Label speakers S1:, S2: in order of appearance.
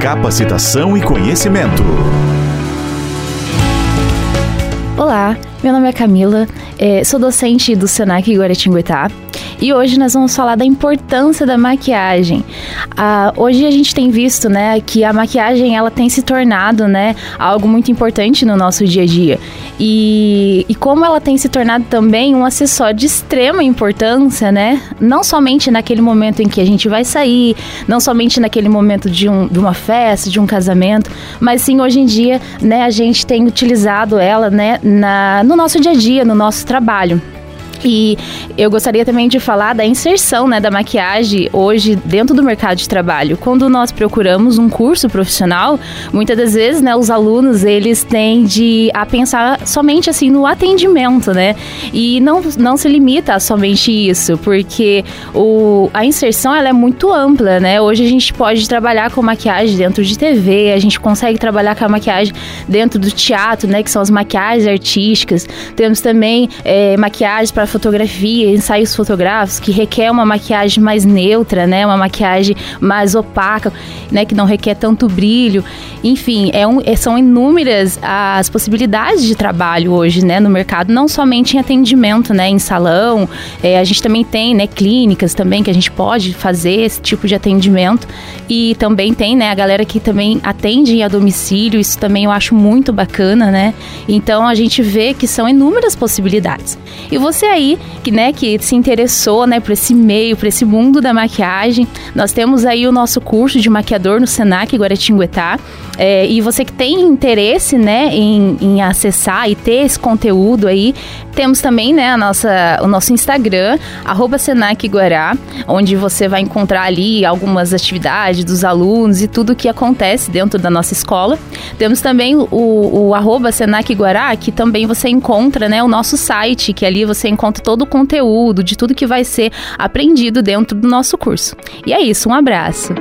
S1: capacitação e conhecimento.
S2: Olá, meu nome é Camila, é, sou docente do Senac Guaratinguetá e hoje nós vamos falar da importância da maquiagem. Ah, hoje a gente tem visto, né, que a maquiagem ela tem se tornado, né, algo muito importante no nosso dia a dia. E, e como ela tem se tornado também um acessório de extrema importância, né, não somente naquele momento em que a gente vai sair, não somente naquele momento de, um, de uma festa, de um casamento, mas sim hoje em dia, né, a gente tem utilizado ela, né, na, no nosso dia a dia, no nosso trabalho. E eu gostaria também de falar da inserção né, da maquiagem hoje dentro do mercado de trabalho. Quando nós procuramos um curso profissional, muitas das vezes né, os alunos eles tendem a pensar somente assim no atendimento, né? E não, não se limita a somente isso, porque o, a inserção ela é muito ampla, né? Hoje a gente pode trabalhar com maquiagem dentro de TV, a gente consegue trabalhar com a maquiagem dentro do teatro, né? Que são as maquiagens artísticas. Temos também é, maquiagens para fotografia, ensaios fotográficos, que requer uma maquiagem mais neutra, né? Uma maquiagem mais opaca, né? Que não requer tanto brilho. Enfim, é um, é, são inúmeras as possibilidades de trabalho hoje, né? No mercado, não somente em atendimento, né? Em salão, é, a gente também tem, né? Clínicas também que a gente pode fazer esse tipo de atendimento e também tem, né? A galera que também atende a domicílio, isso também eu acho muito bacana, né? Então a gente vê que são inúmeras possibilidades. E você aí aí, que, né, que se interessou, né, por esse meio, por esse mundo da maquiagem, nós temos aí o nosso curso de maquiador no Senac Guaratinguetá. É, e você que tem interesse, né, em, em, acessar e ter esse conteúdo aí, temos também, né, a nossa, o nosso Instagram, arroba Senac Guará, onde você vai encontrar ali algumas atividades dos alunos e tudo que acontece dentro da nossa escola. Temos também o, o arroba Senac Guará, que também você encontra, né, o nosso site, que ali você encontra conta todo o conteúdo de tudo que vai ser aprendido dentro do nosso curso. E é isso, um abraço.